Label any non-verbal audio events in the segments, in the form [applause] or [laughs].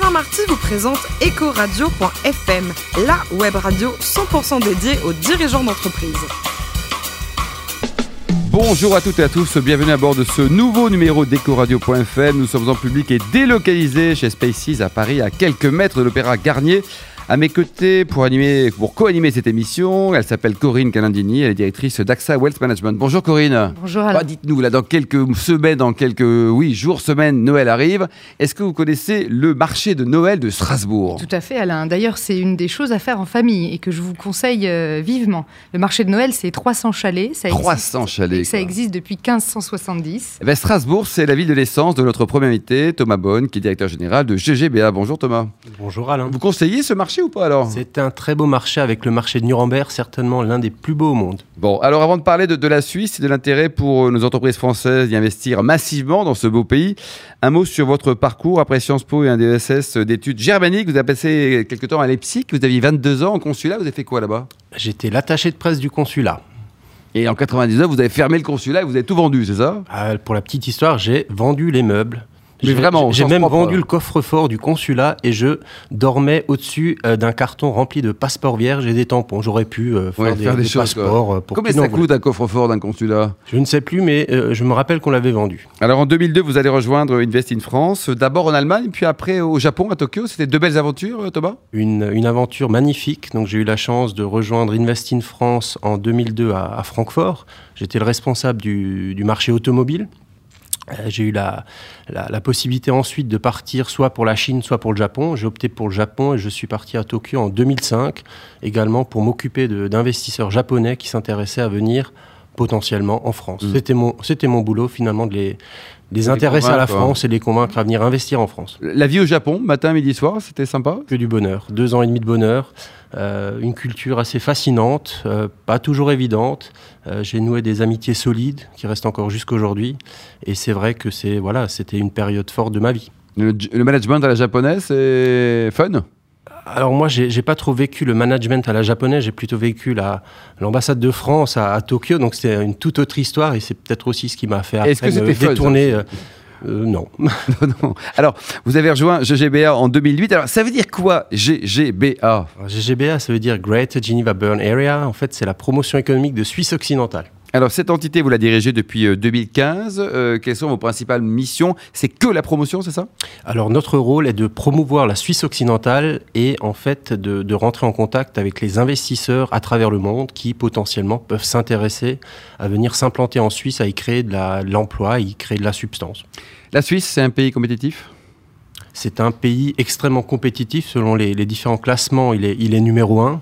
Alain Marty vous présente Ecoradio.fm, la web radio 100% dédiée aux dirigeants d'entreprise. Bonjour à toutes et à tous, bienvenue à bord de ce nouveau numéro d'Ecoradio.fm. Nous sommes en public et délocalisés chez Spaces à Paris, à quelques mètres de l'Opéra Garnier. À mes côtés, pour, animer, pour co-animer cette émission, elle s'appelle Corinne Calandini, elle est directrice d'AXA Wealth Management. Bonjour Corinne. Bonjour Alain. Ah, Dites-nous, là, dans quelques semaines, dans quelques oui, jours, semaines, Noël arrive. Est-ce que vous connaissez le marché de Noël de Strasbourg? Tout à fait Alain. D'ailleurs, c'est une des choses à faire en famille et que je vous conseille euh, vivement. Le marché de Noël, c'est 300 chalets. Ça 300 existe, chalets. Ça quoi. existe depuis 1570. Eh ben, Strasbourg, c'est la ville de l'essence de notre premier invité, Thomas Bonne, qui est directeur général de GGBA. Bonjour Thomas. Bonjour Alain. Vous conseillez ce marché? Ou pas alors C'est un très beau marché avec le marché de Nuremberg, certainement l'un des plus beaux au monde. Bon, alors avant de parler de, de la Suisse et de l'intérêt pour euh, nos entreprises françaises d'y investir massivement dans ce beau pays, un mot sur votre parcours après Sciences Po et un DSS d'études germaniques. Vous avez passé quelque temps à Leipzig, vous aviez 22 ans en consulat, vous avez fait quoi là-bas? J'étais l'attaché de presse du consulat. Et en 99, vous avez fermé le consulat et vous avez tout vendu, c'est ça? Ah, pour la petite histoire, j'ai vendu les meubles. Mais J'ai- vraiment, J'ai même vendu le coffre-fort du consulat et je dormais au-dessus euh, d'un carton rempli de passeports vierges et des tampons. J'aurais pu euh, faire, Ouais, des, faire des des choses, passeports. euh, pour Combien ça coûte un coffre-fort d'un consulat? Je ne sais plus, mais euh, je me rappelle qu'on l'avait vendu. Alors en 2002, vous allez rejoindre Invest in France, d'abord en Allemagne, puis après au Japon, à Tokyo. C'était deux belles aventures, Thomas? Une, une aventure magnifique. Donc j'ai eu la chance de rejoindre Invest in France en 2002 à, à Francfort. J'étais le responsable du, du marché automobile. Euh, J'ai eu la, la, la possibilité ensuite de partir soit pour la Chine, soit pour le Japon. J'ai opté pour le Japon et je suis parti à Tokyo en 2005, également pour m'occuper d'investisseurs japonais qui s'intéressaient à venir potentiellement en France. Mm. C'était mon, mon boulot finalement de les, les intéresser à la France et les convaincre à venir investir en France. La vie au Japon, matin, midi, soir, c'était sympa? Que du bonheur. Deux ans et demi de bonheur. Euh, une culture assez fascinante, euh, pas toujours évidente. Euh, J'ai noué des amitiés solides qui restent encore jusqu'aujourd'hui. Et c'est vrai que c'est voilà, c'était une période forte de ma vie. le, le management à la japonaise, c'est fun? Alors moi, j'ai j'ai pas trop vécu le management à la japonaise. J'ai plutôt vécu la- l'ambassade de France à, à Tokyo. Donc c'était une toute autre histoire. Et c'est peut-être aussi ce qui m'a fait Est-ce après que me fun, détourner. ça euh, non. [laughs] Non, non. Alors, vous avez rejoint GGBA en 2008. Alors, ça veut dire quoi, GGBA Alors, GGBA, ça veut dire Greater Geneva Burn Area. En fait, c'est la promotion économique de Suisse occidentale. Alors, cette entité, vous la dirigez depuis euh, 2015. Euh, quelles sont vos principales missions? C'est que la promotion, c'est ça? Alors notre rôle est de promouvoir la Suisse occidentale et en fait de, de rentrer en contact avec les investisseurs à travers le monde qui potentiellement peuvent s'intéresser à venir s'implanter en Suisse, à y créer de l'emploi, à y créer de la substance. La Suisse, c'est un pays compétitif? C'est un pays extrêmement compétitif selon les, les différents classements. Il est, il est numéro un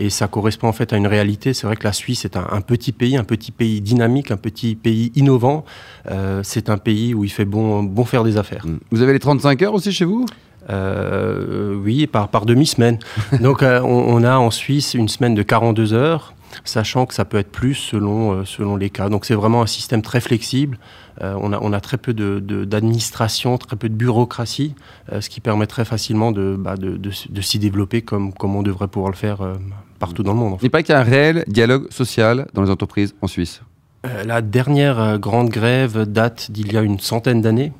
et ça correspond en fait à une réalité. C'est vrai que la Suisse est un, un petit pays, un petit pays dynamique, un petit pays innovant. Euh, c'est un pays où il fait bon, bon faire des affaires. Vous avez les 35 heures aussi chez vous? Euh, oui, par, par demi-semaine. [laughs] Donc euh, on, on a en Suisse une semaine de 42 heures, sachant que ça peut être plus selon, euh, selon les cas. Donc c'est vraiment un système très flexible. Euh, on, a, on a très peu de- de- d'administration, très peu de bureaucratie, euh, ce qui permet très facilement de, bah, de, s'y développer comme, comme on devrait pouvoir le faire euh, partout dans le monde. en fait. Il n'est pas qu'il y a un réel dialogue social dans les entreprises en Suisse? La dernière grande grève date d'il y a une centaine d'années.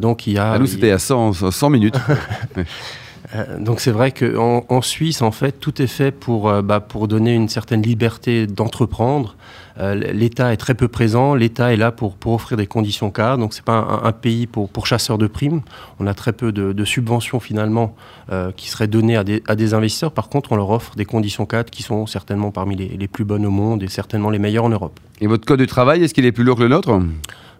Donc il y a, à nous, c'était à 100, 100 minutes. [laughs] [laughs] Euh, donc c'est vrai qu'en en Suisse, en fait, tout est fait pour, euh, bah, pour donner une certaine liberté d'entreprendre. Euh, L'État est très peu présent. L'État est là pour, pour offrir des conditions cadres. Donc c'est pas un, un pays pour, pour chasseurs de primes. On a très peu de, de subventions finalement qui seraient données à des, à des investisseurs. Par contre, on leur offre des conditions cadres qui sont certainement parmi les, les plus bonnes au monde et certainement les meilleures en Europe. Et votre code de travail, est-ce qu'il est plus lourd que le nôtre?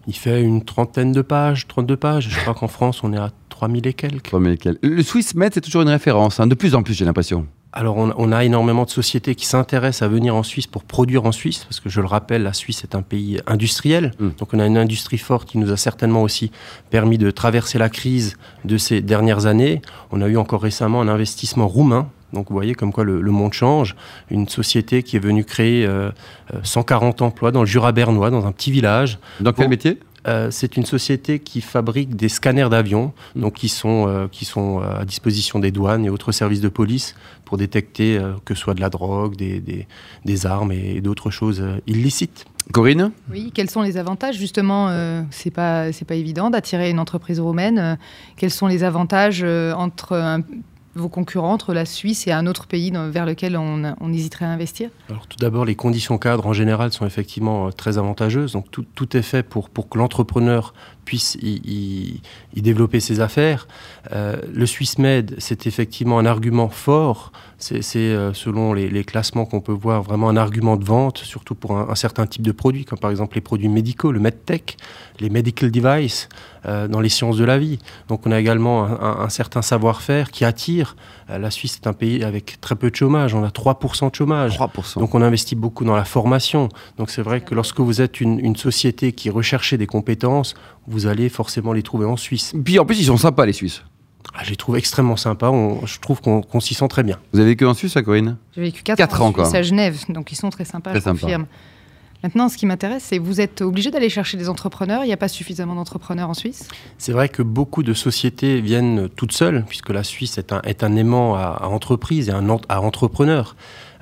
Il fait une trentaine de pages, 32 pages. Je crois qu'en France, on est à 3000 et quelques. Premier lequel Le Swiss Med, c'est toujours une référence, hein, de plus en plus, j'ai l'impression. Alors, on, on a énormément de sociétés qui s'intéressent à venir en Suisse pour produire en Suisse, parce que je le rappelle, la Suisse est un pays industriel. Mm. Donc, on a une industrie forte qui nous a certainement aussi permis de traverser la crise de ces dernières années. On a eu encore récemment un investissement roumain. Donc, vous voyez comme quoi le, le monde change. Une société qui est venue créer euh, euh, 140 emplois dans le Jura bernois, dans un petit village. Dans quel métier? Euh, c'est une société qui fabrique des scanners d'avions, donc qui sont, euh, qui sont euh, à disposition des douanes et autres services de police pour détecter euh, que ce soit de la drogue, des, des, des armes et, d'autres choses euh, illicites. Corinne Oui, quels sont les avantages? Justement, euh, c'est pas c'est pas évident d'attirer une entreprise roumaine. Quels sont les avantages euh, entre un- vos concurrents, entre la Suisse et un autre pays vers lequel on, on hésiterait à investir? Alors tout d'abord, les conditions cadres en général sont effectivement euh, très avantageuses. Donc tout, tout est fait pour, pour que l'entrepreneur puisse y, y- y développer ses affaires. Euh, le SwissMed, c'est effectivement un argument fort. C'est euh, selon les, les classements qu'on peut voir vraiment un argument de vente, surtout pour un, un certain type de produits, comme par exemple les produits médicaux, le MedTech, les medical devices, euh, dans les sciences de la vie. Donc on a également un, un- un certain savoir-faire qui attire. Euh, la Suisse est un pays avec très peu de chômage. On a 3% de chômage. 3%. Donc on investit beaucoup dans la formation. Donc c'est vrai que lorsque vous êtes une, une société qui recherchez des compétences, vous allez forcément les trouver en Suisse. Puis en plus, ils sont sympas, les Suisses. Ah, je les trouve extrêmement sympas. On- je trouve qu'on s'y sent très bien. Vous avez vécu en Suisse, ça, Corinne? J'ai vécu 4, Quatre ans ans, en Suisse, quoi. à Genève, donc ils sont très sympas, Très je sympa. confirme. Maintenant, ce qui m'intéresse, c'est vous êtes obligé d'aller chercher des entrepreneurs. Il n'y a pas suffisamment d'entrepreneurs en Suisse. C'est vrai que beaucoup de sociétés viennent toutes seules, puisque la Suisse est un, aimant à, à entreprise et à entrepreneur.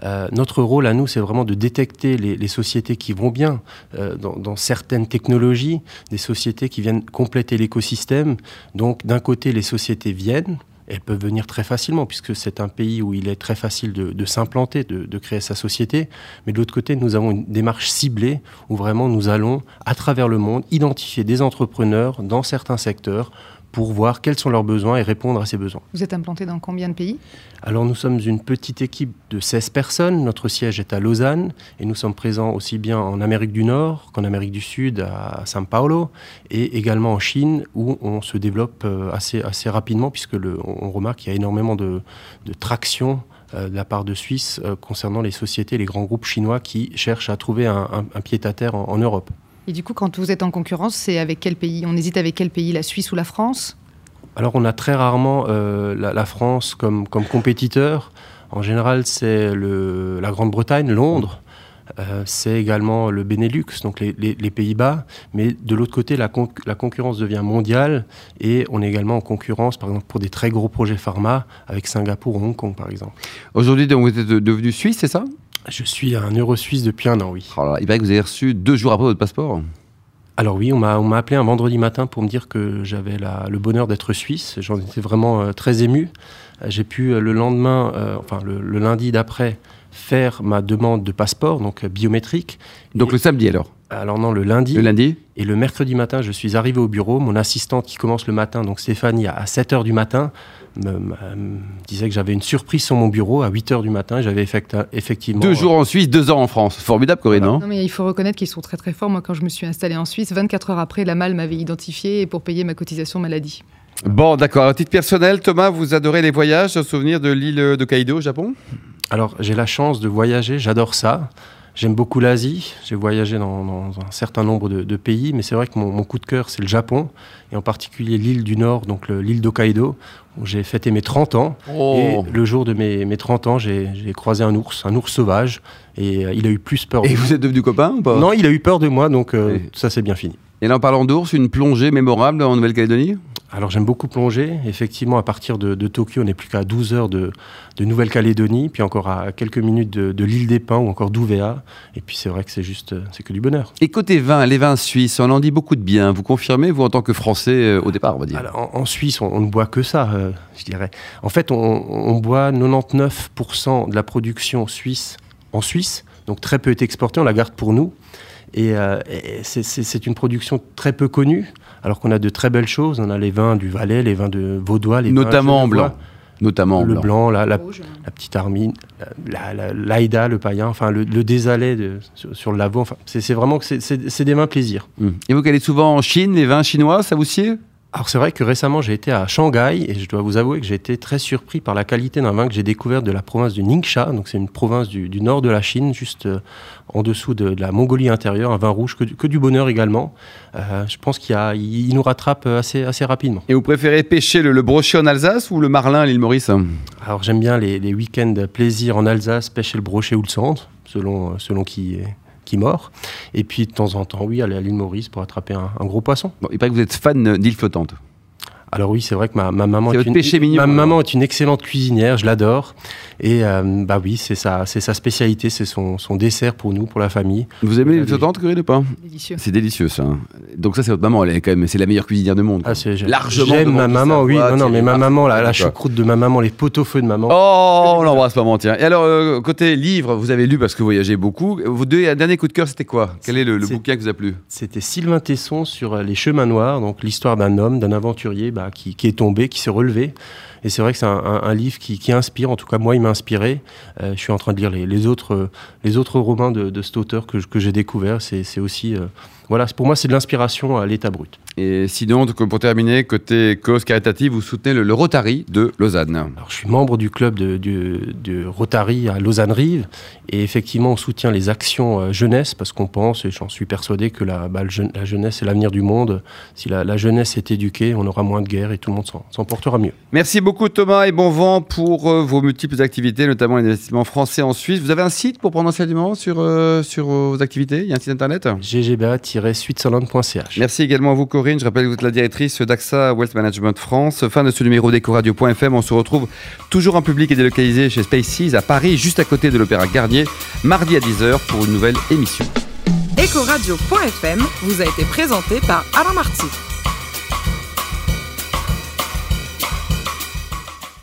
Euh, notre rôle à nous, c'est vraiment de détecter les, les sociétés qui vont bien euh, dans, dans certaines technologies, des sociétés qui viennent compléter l'écosystème. Donc, d'un côté, les sociétés viennent. Elles peuvent venir très facilement, puisque c'est un pays où il est très facile de, s'implanter, de, de créer sa société. Mais de l'autre côté, nous avons une démarche ciblée, où vraiment nous allons, à travers le monde, identifier des entrepreneurs dans certains secteurs pour voir quels sont leurs besoins et répondre à ces besoins. Vous êtes implanté dans combien de pays? Alors nous sommes une petite équipe de 16 personnes, notre siège est à Lausanne et nous sommes présents aussi bien en Amérique du Nord qu'en Amérique du Sud, à São Paulo, et également en Chine où on se développe euh, assez, assez rapidement puisque le, on remarque qu'il y a énormément de, de traction euh, de la part de Suisse euh, concernant les sociétés, les grands groupes chinois qui cherchent à trouver un, un- un pied-à-terre en- en Europe. Et du coup, quand vous êtes en concurrence, c'est avec quel pays? On hésite avec quel pays La Suisse ou la France? Alors on a très rarement euh, la, la France comme, comme compétiteur. En général, c'est la Grande-Bretagne, Londres. Euh, c'est également le Benelux, donc les, les- les Pays-Bas. Mais de l'autre côté, la, conc- la concurrence devient mondiale et on est également en concurrence, par exemple, pour des très gros projets pharma avec Singapour ou Hong Kong, par exemple. Aujourd'hui, donc, vous êtes devenu suisse, c'est ça? Je suis un euro suisse depuis un an, oui. Oh là Il paraît que vous avez reçu deux jours après votre passeport. Alors oui, on m'a appelé un vendredi matin pour me dire que j'avais le bonheur d'être suisse. J'en étais vraiment euh, très ému. Euh, J'ai pu euh, le lendemain, euh, enfin le, le lundi d'après, faire ma demande de passeport, donc biométrique. Donc Et- le samedi alors? Alors non, le lundi. Le lundi? Et le mercredi matin, je suis arrivé au bureau. Mon assistante qui commence le matin, donc Stéphanie, à 7 h du matin, me, disait que j'avais une surprise sur mon bureau à 8 h du matin. J'avais effecta- effectivement... Deux jours en Suisse, deux ans en France. Formidable, Corinne, Voilà. non Non, mais il faut reconnaître qu'ils sont très très forts. Moi, quand je me suis installée en Suisse, 24 heures après, la malle m'avait identifiée pour payer ma cotisation maladie. Bon, d'accord. À titre personnel, Thomas, vous adorez les voyages, souvenir de l'île de Kaido au Japon? Alors, j'ai la chance de voyager, j'adore ça. J'aime beaucoup l'Asie, j'ai voyagé dans, dans un certain nombre de, de pays, mais c'est vrai que mon, mon coup de cœur, c'est le Japon, et en particulier l'île du Nord, donc le- l'île d'Hokkaido, où j'ai fêté mes 30 ans. Et le jour de mes, mes 30 ans, j'ai croisé un ours, un ours sauvage, et euh, il a eu plus peur de Et vous êtes ou pas? Non, il a eu peur de moi, donc euh, ça c'est bien fini. Et là, en parlant d'ours, une plongée mémorable en Nouvelle-Calédonie? Alors j'aime beaucoup plonger. Effectivement, à partir de, de Tokyo, on n'est plus qu'à 12 heures de, de Nouvelle-Calédonie, puis encore à quelques minutes de, de l'île des Pins ou encore d'Ouvéa. Et puis c'est vrai que c'est juste, c'est que du bonheur. Et côté vin, les vins suisses, on en dit beaucoup de bien. Vous confirmez, vous, en tant que Français, euh, au départ, on va dire? Alors, en, en Suisse, on, on ne boit que ça, euh, je dirais. En fait, on, on boit 99% de la production suisse en Suisse, donc très peu est exporté, on la garde pour nous. Et, euh, et c'est- une production très peu connue, alors qu'on a de très belles choses. On a les vins du Valais, les vins de Vaudois, les Notamment vins en blanc. Notamment en le blanc. blanc, la, la, Rouge. la petite Armine, la- la- l'Aïda, le païen, enfin le, le désalé de- sur, sur le labo. Enfin, c'est vraiment que c'est- des mains plaisir. Hum. Et vous qui allez souvent en Chine, les vins chinois, ça vous sied? Alors c'est vrai que récemment j'ai été à Shanghai et je dois vous avouer que j'ai été très surpris par la qualité d'un vin que j'ai découvert de la province du Ningxia, donc c'est une province du, du nord de la Chine, juste euh, en dessous de, de la Mongolie intérieure, un vin rouge que, du- que du bonheur également. Euh, je pense qu'il il, il nous rattrape assez, assez rapidement. Et vous préférez pêcher le, le brochet en Alsace ou le marlin à l'île Maurice? Alors j'aime bien les, les week-ends plaisir en Alsace, pêcher le brochet ou le centre, selon, euh, selon qui, est- qui mord. Et puis de temps en temps, oui, aller à l'île Maurice pour attraper un, gros poisson. Bon, il paraît que vous êtes fan d'île flottante. Alors oui, c'est vrai que ma, maman, est, une, ma maman est une excellente cuisinière, je l'adore. Et euh, bah oui, c'est sa, c'est sa spécialité, c'est son, son, dessert pour nous, pour la famille. Vous aimez les sautantes, Corinne, ou pas Délicieux. C'est délicieux, ça. Donc ça, c'est votre maman, elle est quand même, c'est la meilleure cuisinière du monde. Ah, c'est, Largement. J'aime ma maman, oui. Non, non, mais ma maman, la, la choucroute de ma maman, les pot-au-feu de maman. Oh, on l'embrasse pas, tiens. Et alors, euh, côté livre, vous avez lu parce que vous voyagez beaucoup. Vos deux dernier coup de cœur, c'était quoi? Quel est le, bouquin qui vous a plu? C'était Sylvain Tesson sur euh, les chemins noirs, donc l'histoire d'un homme, d'un aventurier bah, qui, qui, est tombé, qui s'est relevé et c'est vrai que c'est un, livre qui, inspire, en tout cas moi il m'a inspiré. Euh, je suis en train de lire les, autres, les autres romans de, de cet auteur que, que j'ai découvert. C'est aussi, euh, voilà, pour moi c'est de l'inspiration à l'état brut. Et sinon, pour terminer, côté cause caritative, vous soutenez le, Rotary de Lausanne. Alors, je suis membre du club de, Rotary à Lausanne-Rive. Et effectivement, on soutient les actions euh, jeunesse parce qu'on pense, et j'en suis persuadé, que la, bah, la jeunesse est l'avenir du monde. Si la, jeunesse est éduquée, on aura moins de guerre et tout le monde s'en portera mieux. Merci beaucoup Thomas et bon vent pour euh, vos multiples activités, notamment l'investissement français en Suisse. Vous avez un site pour prendre enseignement sur, euh, sur vos activités? Il y a un site internet? ggba-switzerland.ch. Merci également à vous Corinne. Je rappelle que vous êtes la directrice d'AXA Wealth Management France. Fin de ce numéro d'EcoRadio.fm. On se retrouve toujours en public et délocalisé chez Spaces à Paris, juste à côté de l'Opéra Garnier, mardi à 10h pour une nouvelle émission. Ecoradio.fm vous a été présenté par Alain Marty.